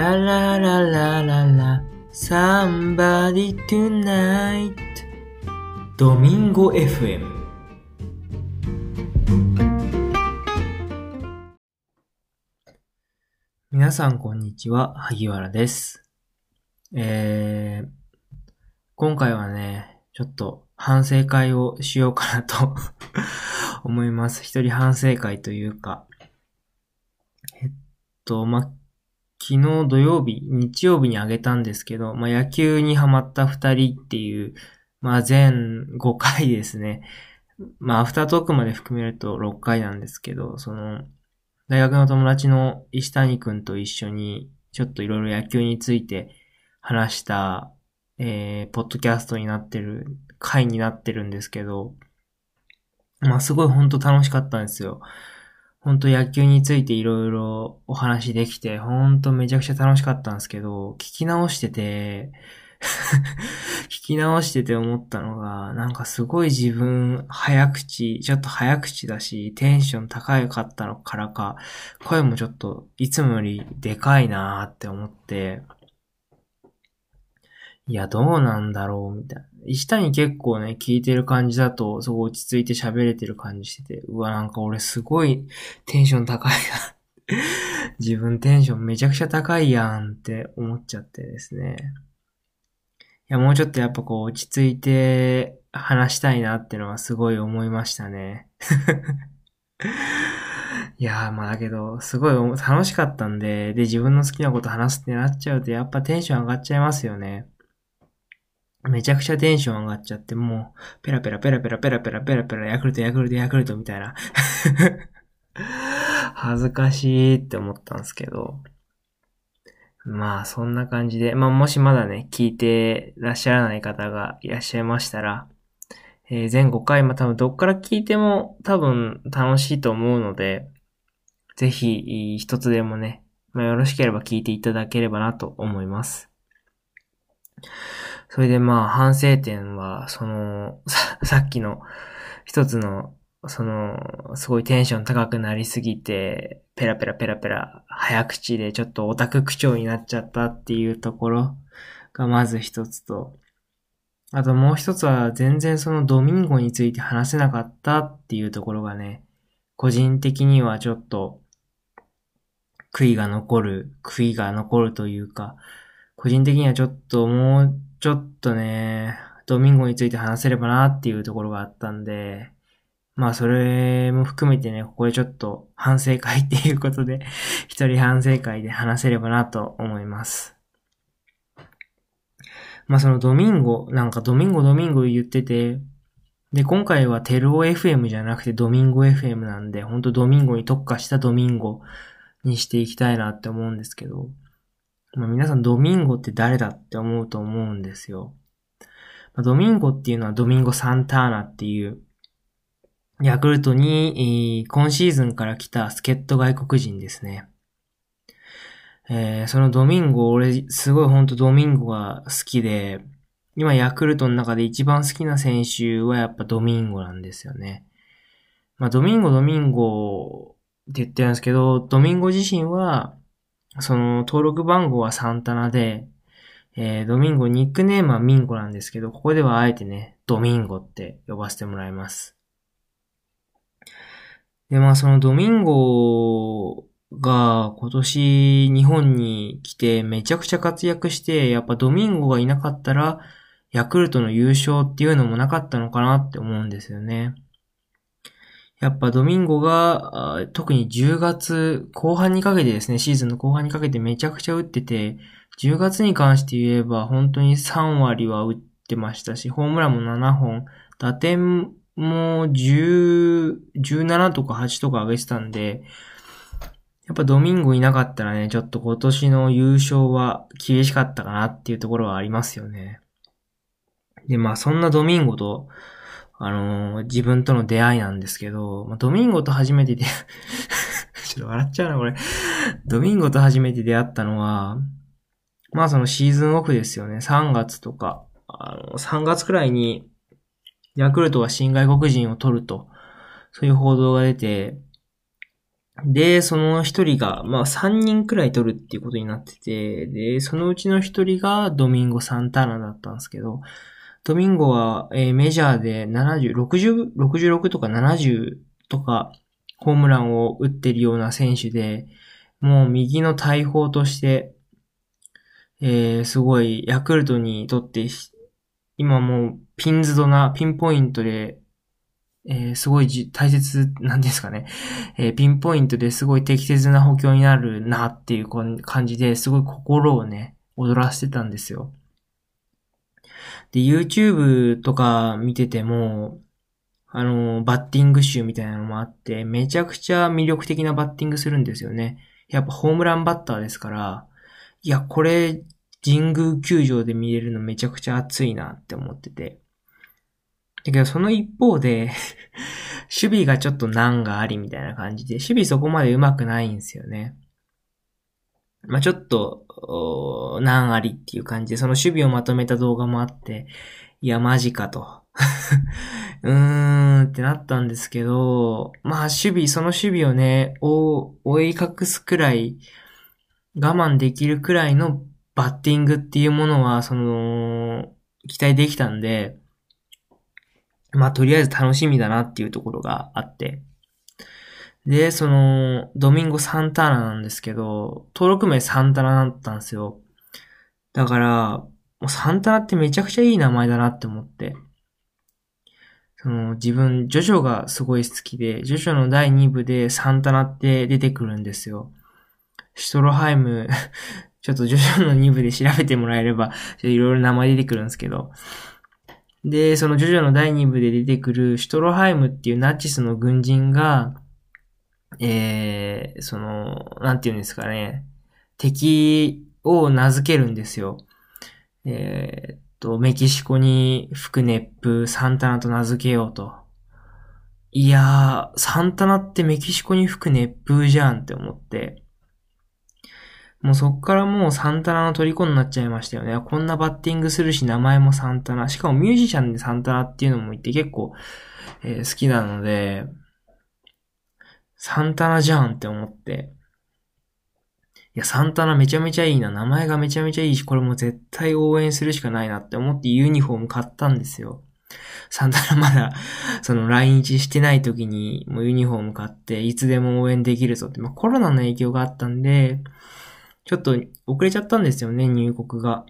ララララララ。Somebody tonight. ドミンゴ FM 皆さんこんにちは、萩原です。えー、今回はね、ちょっと反省会をしようかなと 思います。一人反省会というか、えっと、ま、昨日土曜日、日曜日にあげたんですけど、まあ、野球にハマった二人っていう、まあ、全5回ですね。まあ、アフタートークまで含めると6回なんですけど、その、大学の友達の石谷くんと一緒に、ちょっといろいろ野球について話した、えー、ポッドキャストになってる、回になってるんですけど、まあ、すごい本当楽しかったんですよ。本当野球についていろいろお話できて、本当めちゃくちゃ楽しかったんですけど、聞き直してて、聞き直してて思ったのが、なんかすごい自分、早口、ちょっと早口だし、テンション高かったのからか、声もちょっといつもよりでかいなーって思って、いや、どうなんだろう、みたいな。石谷結構ね、聞いてる感じだと、すごい落ち着いて喋れてる感じしてて、うわ、なんか俺すごいテンション高いな。自分テンションめちゃくちゃ高いやんって思っちゃってですね。いや、もうちょっとやっぱこう落ち着いて話したいなってのはすごい思いましたね。いやー、まあだけど、すごい楽しかったんで、で、自分の好きなこと話すってなっちゃうと、やっぱテンション上がっちゃいますよね。めちゃくちゃテンション上がっちゃって、もう、ペラペラペラペラペラペラペラペラ、ヤクルトヤクルトヤクルトみたいな。恥ずかしいって思ったんですけど。まあ、そんな感じで、まあ、もしまだね、聞いてらっしゃらない方がいらっしゃいましたら、えー、全5回、まあ、多分どっから聞いても多分楽しいと思うので、ぜひ、一つでもね、まあ、よろしければ聞いていただければなと思います。それでまあ、反省点は、その、さ、さっきの一つの、その、すごいテンション高くなりすぎて、ペラペラペラペラ、早口でちょっとオタク口調になっちゃったっていうところがまず一つと、あともう一つは全然そのドミンゴについて話せなかったっていうところがね、個人的にはちょっと、悔いが残る、悔いが残るというか、個人的にはちょっともうちょっとね、ドミンゴについて話せればなっていうところがあったんで、まあそれも含めてね、ここでちょっと反省会っていうことで、一人反省会で話せればなと思います。まあそのドミンゴ、なんかドミンゴドミンゴ言ってて、で、今回はテルオ FM じゃなくてドミンゴ FM なんで、ほんとドミンゴに特化したドミンゴにしていきたいなって思うんですけど、まあ、皆さんドミンゴって誰だって思うと思うんですよ。まあ、ドミンゴっていうのはドミンゴ・サンターナっていう、ヤクルトに、今シーズンから来た助っ人外国人ですね。えー、そのドミンゴ、俺、すごいほんとドミンゴが好きで、今ヤクルトの中で一番好きな選手はやっぱドミンゴなんですよね。まあ、ドミンゴ、ドミンゴって言ってるんですけど、ドミンゴ自身は、その登録番号はサンタナで、えー、ドミンゴ、ニックネームはミンゴなんですけど、ここではあえてね、ドミンゴって呼ばせてもらいます。で、まあそのドミンゴが今年日本に来てめちゃくちゃ活躍して、やっぱドミンゴがいなかったら、ヤクルトの優勝っていうのもなかったのかなって思うんですよね。やっぱドミンゴが、特に10月後半にかけてですね、シーズンの後半にかけてめちゃくちゃ打ってて、10月に関して言えば本当に3割は打ってましたし、ホームランも7本、打点も10、17とか8とか上げてたんで、やっぱドミンゴいなかったらね、ちょっと今年の優勝は厳しかったかなっていうところはありますよね。で、まあそんなドミンゴと、あのー、自分との出会いなんですけど、まあ、ドミンゴと初めて出、ちょっと笑っちゃうな、これ。ドミンゴと初めて出会ったのは、まあそのシーズンオフですよね。3月とか、あの、3月くらいに、ヤクルトは新外国人を取ると、そういう報道が出て、で、その一人が、まあ三人くらい取るっていうことになってて、で、そのうちの一人がドミンゴ・サンターナだったんですけど、ドミンゴは、えー、メジャーで70、60、66とか70とかホームランを打ってるような選手で、もう右の大砲として、えー、すごいヤクルトにとって、今もうピンズドな、ピンポイントで、えー、すごいじ大切なんですかね。えー、ピンポイントですごい適切な補強になるなっていう感じですごい心をね、踊らせてたんですよ。で、YouTube とか見てても、あの、バッティング集みたいなのもあって、めちゃくちゃ魅力的なバッティングするんですよね。やっぱホームランバッターですから、いや、これ、神宮球場で見れるのめちゃくちゃ熱いなって思ってて。だけど、その一方で 守備がちょっと難がありみたいな感じで、守備そこまで上手くないんですよね。まあ、ちょっと、難ありっていう感じで、その守備をまとめた動画もあって、いや、マジかと。うーんってなったんですけど、まあ、守備、その守備をね、追い隠すくらい、我慢できるくらいのバッティングっていうものは、その、期待できたんで、まあ、とりあえず楽しみだなっていうところがあって。で、その、ドミンゴ・サンタナなんですけど、登録名サンタナだったんですよ。だから、もうサンタナってめちゃくちゃいい名前だなって思って。その、自分、ジョジョがすごい好きで、ジョジョの第2部でサンタナって出てくるんですよ。シュトロハイム ちょっとジョジョの2部で調べてもらえれば、いろいろ名前出てくるんですけど、で、そのジョジョの第2部で出てくるシュトロハイムっていうナチスの軍人が、えー、その、なんて言うんですかね、敵を名付けるんですよ。えー、っと、メキシコに吹く熱風、サンタナと名付けようと。いやー、サンタナってメキシコに吹く熱風じゃんって思って、もうそっからもうサンタナの虜になっちゃいましたよね。こんなバッティングするし、名前もサンタナ。しかもミュージシャンでサンタナっていうのもいて結構、えー、好きなので、サンタナじゃんって思って。いや、サンタナめちゃめちゃいいな。名前がめちゃめちゃいいし、これも絶対応援するしかないなって思ってユニフォーム買ったんですよ。サンタナまだ、その来日してない時にもうユニフォーム買って、いつでも応援できるぞって。まあコロナの影響があったんで、ちょっと遅れちゃったんですよね、入国が。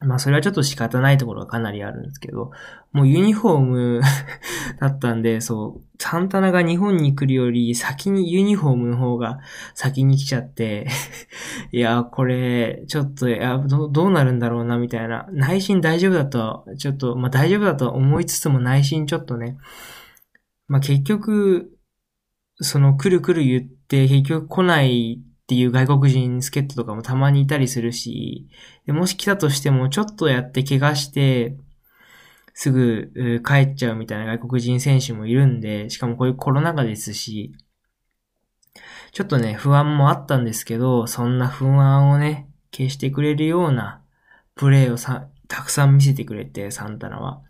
まあそれはちょっと仕方ないところがかなりあるんですけど、もうユニフォーム だったんで、そう、サンタナが日本に来るより先にユニフォームの方が先に来ちゃって いや、これ、ちょっと、やど、どうなるんだろうな、みたいな。内心大丈夫だと、ちょっと、まあ大丈夫だと思いつつも内心ちょっとね、まあ結局、その来る来る言って結局来ないっていう外国人助っ人とかもたまにいたりするし、でもし来たとしてもちょっとやって怪我して、すぐ帰っちゃうみたいな外国人選手もいるんで、しかもこういうコロナ禍ですし、ちょっとね、不安もあったんですけど、そんな不安をね、消してくれるようなプレーをさ、たくさん見せてくれて、サンタナは。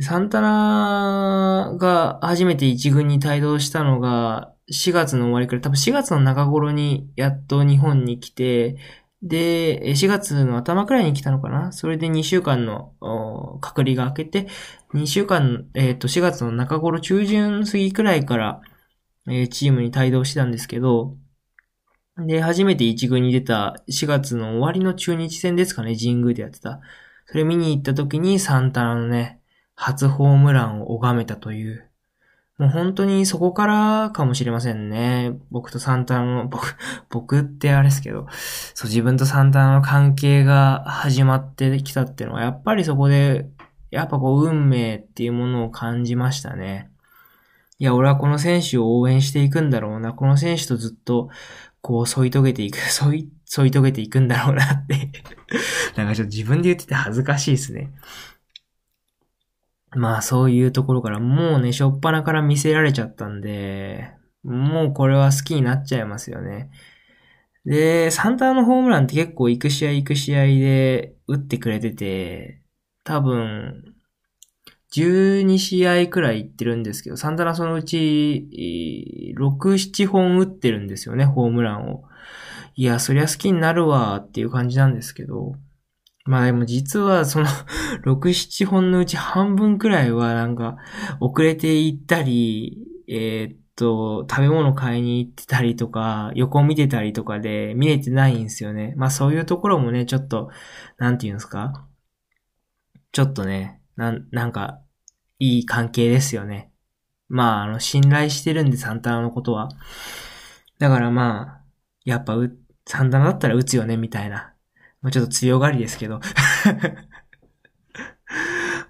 サンタナが初めて一軍に帯同したのが、4月の終わりくらい、多分4月の中頃にやっと日本に来て、で、4月の頭くらいに来たのかな？それで2週間の隔離が明けて、2週間、えっ、ー、と、4月の中頃中旬過ぎくらいから、えー、チームに帯同してたんですけど、で、初めて1軍に出た4月の終わりの中日戦ですかね、神宮でやってた。それ見に行った時にサンタナのね、初ホームランを拝めたという、もう本当にそこからかもしれませんね。僕とサンタの、僕、僕ってあれですけど、そう、自分とサンタの関係が始まってきたっていうのは、やっぱりそこで、やっぱこう、運命っていうものを感じましたね。いや、俺はこの選手を応援していくんだろうな。この選手とずっと、こう、添い遂げていく、添い、添い遂げていくんだろうなって なんかちょっと自分で言ってて恥ずかしいですね。まあそういうところからもうね、しょっぱなから見せられちゃったんで、もうこれは好きになっちゃいますよね。で、サンタのホームランって結構行く試合行く試合で打ってくれてて、多分、12試合くらい行ってるんですけど、サンタナそのうち、6、7本打ってるんですよね、ホームランを。いや、そりゃ好きになるわっていう感じなんですけど、まあでも実はその6、7本のうち半分くらいはなんか遅れていったり、えー、っと、食べ物買いに行ってたりとか、横見てたりとかで見れてないんですよね。まあそういうところもね、ちょっと、なんて言うんですか？ちょっとね、なん、なんか、いい関係ですよね。まあ、あの、信頼してるんで、サンタナのことは。だからまあ、やっぱ、サンタナだったら打つよね、みたいな。まあ、ちょっと強がりですけど。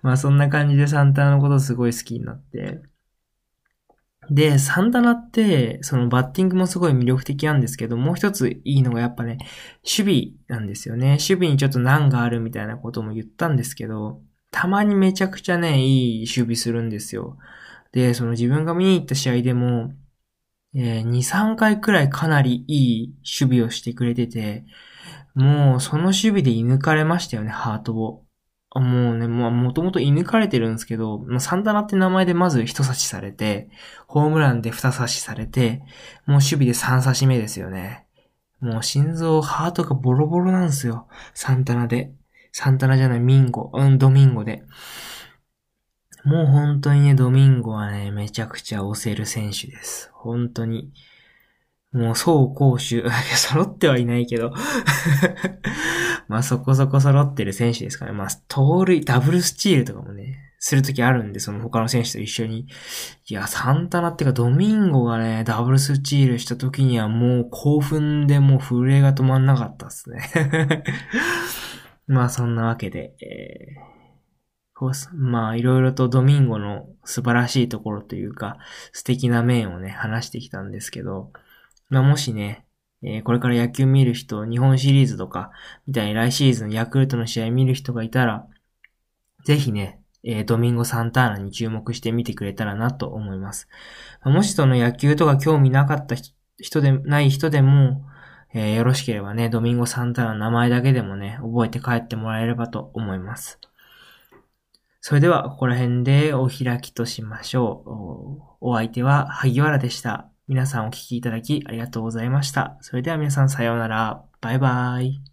まあそんな感じでサンタナのことすごい好きになって。で、サンタナって、そのバッティングもすごい魅力的なんですけど、もう一ついいのがやっぱね、守備なんですよね。守備にちょっと難があるみたいなことも言ったんですけど、たまにめちゃくちゃね、いい守備するんですよ。で、その自分が見に行った試合でも、えー、2、3回くらいかなりいい守備をしてくれてて、もうその守備で射抜かれましたよね、ハートを。もうね、もうもともと射抜かれてるんですけど、サンタナって名前でまず一刺しされて、ホームランで二刺しされて、もう守備で三刺し目ですよね。もう心臓、ハートがボロボロなんですよ。サンタナで。サンタナじゃない、ミンゴ。うん、ドミンゴで。もう本当にね、ドミンゴはね、めちゃくちゃ押せる選手です。本当に。もう、走攻守、揃ってはいないけど まあそこそこ揃ってる選手ですかね。まあ、盗塁、ダブルスチールとかもね、するときあるんで、その他の選手と一緒に。いや、サンタナっていうかドミンゴがね、ダブルスチールしたときにはもう興奮でもう震えが止まんなかったっすね まあそんなわけで、えー、まあいろいろとドミンゴの素晴らしいところというか、素敵な面をね、話してきたんですけど、まあもしね、えー、これから野球見る人、日本シリーズとか、みたいに来シーズンヤクルトの試合見る人がいたら、ぜひね、えー、ドミンゴ・サンターナに注目してみてくれたらなと思います。まあもしその野球とか興味なかった人で、ない人でも、えー、よろしければね、ドミンゴ・サンターナの名前だけでもね、覚えて帰ってもらえればと思います。それでは、ここら辺でお開きとしましょう。お相手は萩原でした。皆さんお聴きいただきありがとうございました。それでは皆さんさようなら。バイバイ。